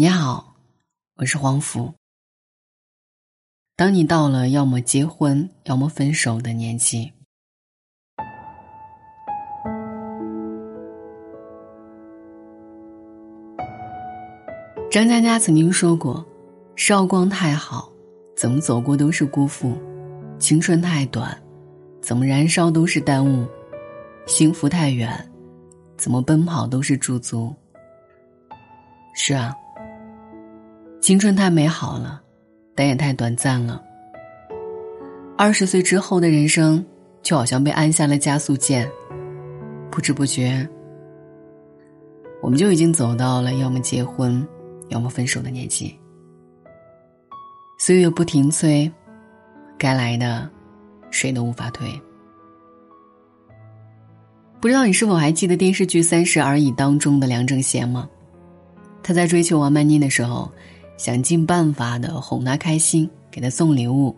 你好，我是黄福。当你到了要么结婚，要么分手的年纪，张嘉佳曾经说过：“韶光太好，怎么走过都是辜负；青春太短，怎么燃烧都是耽误；幸福太远，怎么奔跑都是驻足。”是啊。青春太美好了，但也太短暂了。二十岁之后的人生，就好像被按下了加速键，不知不觉，我们就已经走到了要么结婚，要么分手的年纪。岁月不停催，该来的，谁都无法推。不知道你是否还记得电视剧《三十而已》当中的梁正贤吗？他在追求王曼妮的时候。想尽办法的哄她开心，给她送礼物，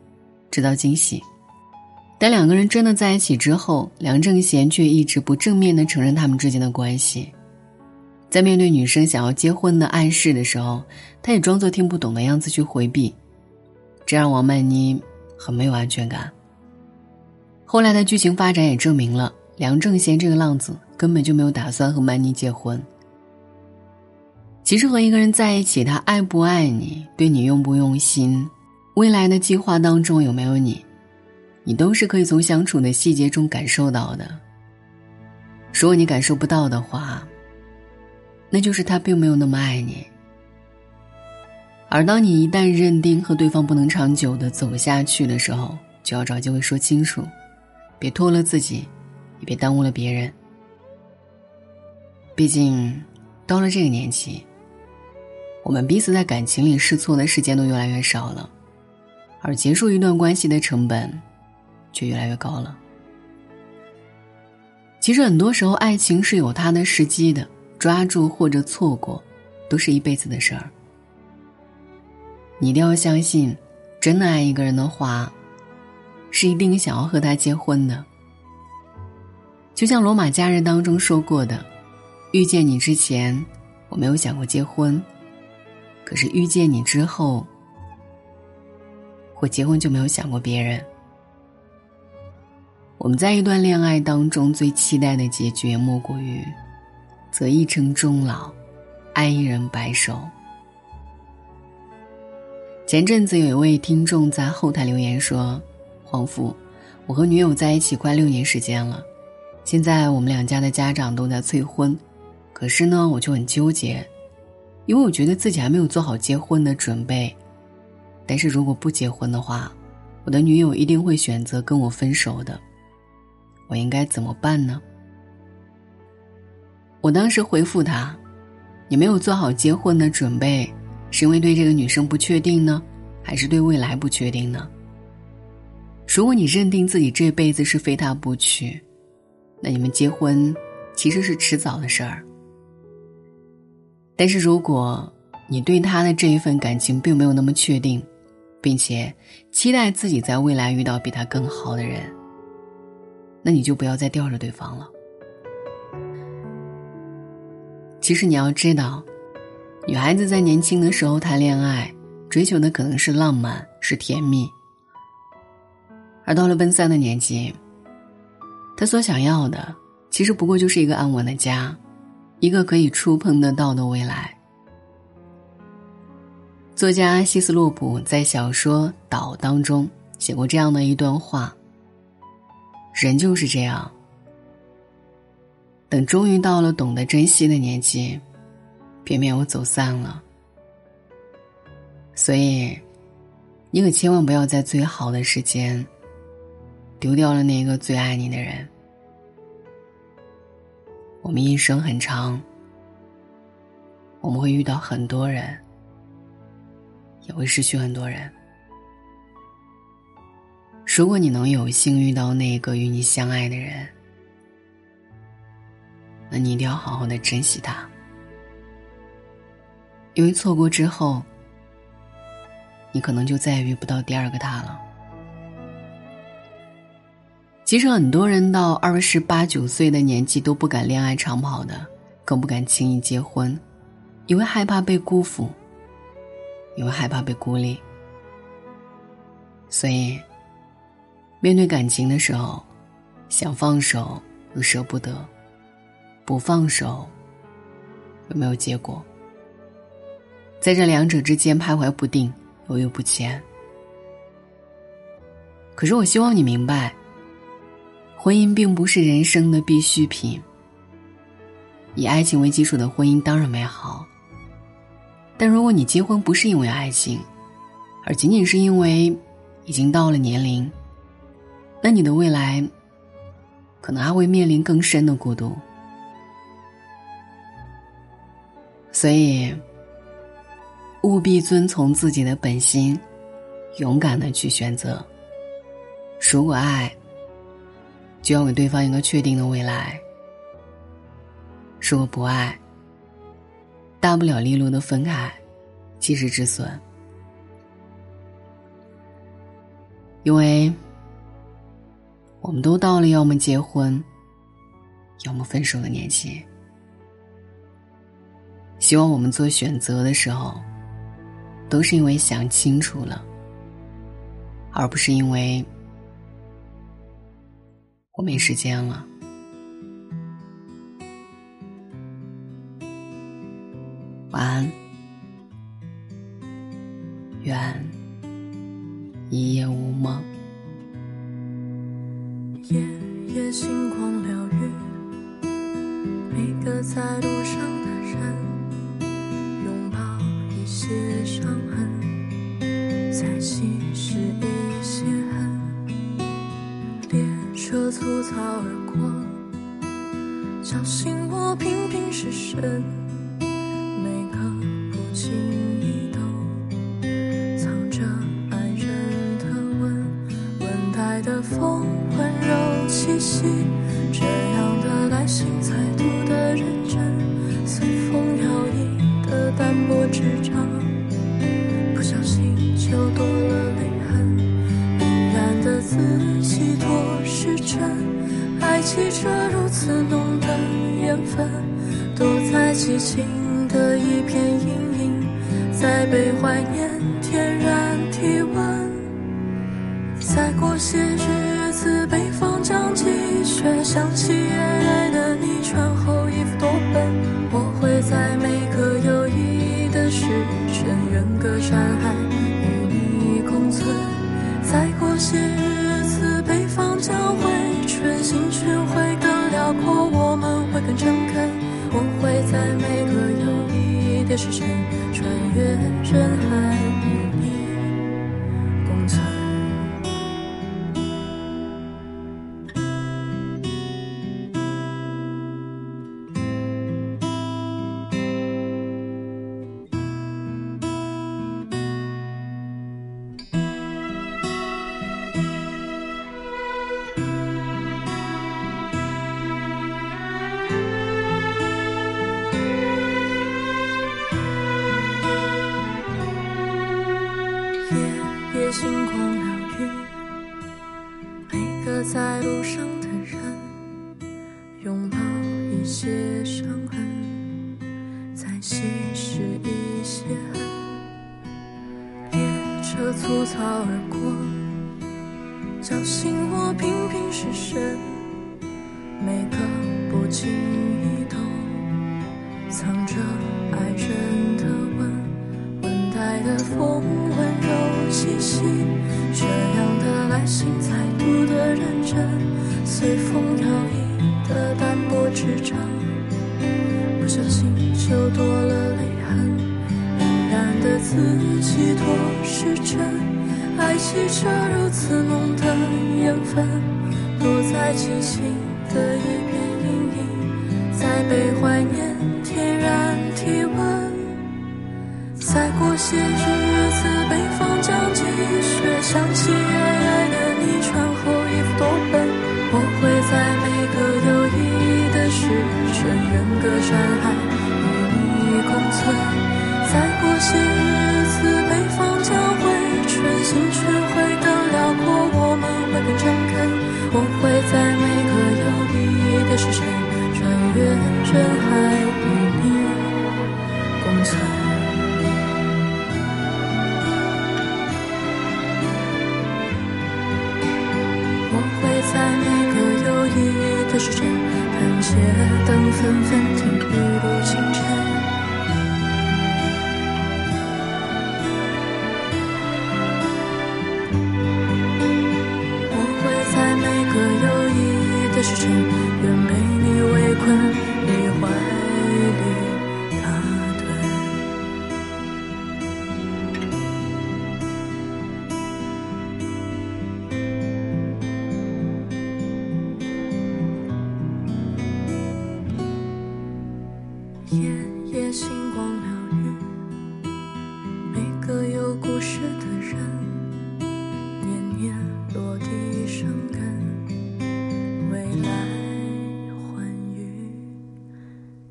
制造惊喜。但两个人真的在一起之后，梁正贤却一直不正面的承认他们之间的关系。在面对女生想要结婚的暗示的时候，他也装作听不懂的样子去回避，这让王曼妮很没有安全感。后来的剧情发展也证明了，梁正贤这个浪子根本就没有打算和曼妮结婚。其实和一个人在一起，他爱不爱你，对你用不用心，未来的计划当中有没有你，你都是可以从相处的细节中感受到的。如果你感受不到的话，那就是他并没有那么爱你。而当你一旦认定和对方不能长久的走下去的时候，就要找机会说清楚，别拖了自己，也别耽误了别人。毕竟，到了这个年纪。我们彼此在感情里试错的时间都越来越少了，而结束一段关系的成本，却越来越高了。其实很多时候，爱情是有它的时机的，抓住或者错过，都是一辈子的事儿。你一定要相信，真的爱一个人的话，是一定想要和他结婚的。就像《罗马假日》当中说过的：“遇见你之前，我没有想过结婚。”可是遇见你之后，我结婚就没有想过别人。我们在一段恋爱当中最期待的结局，莫过于择一城终老，爱一人白首。前阵子有一位听众在后台留言说：“黄甫，我和女友在一起快六年时间了，现在我们两家的家长都在催婚，可是呢，我就很纠结。”因为我觉得自己还没有做好结婚的准备，但是如果不结婚的话，我的女友一定会选择跟我分手的。我应该怎么办呢？我当时回复他：“你没有做好结婚的准备，是因为对这个女生不确定呢，还是对未来不确定呢？如果你认定自己这辈子是非他不娶，那你们结婚其实是迟早的事儿。”但是，如果你对他的这一份感情并没有那么确定，并且期待自己在未来遇到比他更好的人，那你就不要再吊着对方了。其实你要知道，女孩子在年轻的时候谈恋爱，追求的可能是浪漫，是甜蜜；而到了奔三的年纪，她所想要的，其实不过就是一个安稳的家。一个可以触碰得到的未来。作家希斯洛普在小说《岛》当中写过这样的一段话：“人就是这样，等终于到了懂得珍惜的年纪，偏偏又走散了。所以，你可千万不要在最好的时间丢掉了那个最爱你的人。”我们一生很长，我们会遇到很多人，也会失去很多人。如果你能有幸遇到那个与你相爱的人，那你一定要好好的珍惜他，因为错过之后，你可能就再也遇不到第二个他了。其实很多人到二十八九岁的年纪都不敢恋爱长跑的，更不敢轻易结婚，因为害怕被辜负，因为害怕被孤立，所以面对感情的时候，想放手又舍不得，不放手又没有结果，在这两者之间徘徊不定，犹豫不前。可是我希望你明白，婚姻并不是人生的必需品。以爱情为基础的婚姻当然美好，但如果你结婚不是因为爱情，而仅仅是因为已经到了年龄，那你的未来可能还会面临更深的孤独。所以，务必遵从自己的本心，勇敢的去选择。如果爱，就要给对方一个确定的未来。说我不爱，大不了利落的分开，及时止损。因为，我们都到了要么结婚，要么分手的年纪。希望我们做选择的时候，都是因为想清楚了，而不是因为我没时间了。晚安，愿一夜无梦。夜夜星光疗愈每个在路上小心我偏偏失神爱记着如此浓的缘分，躲在激情的一片阴影，在被怀念天然体温。再过些日子，北方将积雪，想起原来的你，穿厚衣服多笨。我会在每个有意义的时辰，远隔山海，与你共存。再过些日子，北方将会春，心情时间，穿越人海。星光疗愈每个在路上的人，拥抱一些伤痕，再稀释一些恨。列车粗糙而过，叫醒我频频失神。每个不经意都藏着爱人的吻，温带的风温柔气息。这样的来信才读得认真，随风摇曳的单薄纸张，不小心就多了泪痕。依然的字寄托是真，爱记着如此浓的缘分，落在激情的一片阴影，在被怀念天然体温。再过些日子，北方将积雪，想起爱爱的你，穿厚衣服多笨。我会在每个有意义的时辰，远隔山海，与你共存。再过些日子，北方将会春，心却会更辽阔，我们会更诚恳。我会在每个有意义的时辰，穿越人海，与感谢等纷纷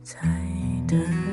在等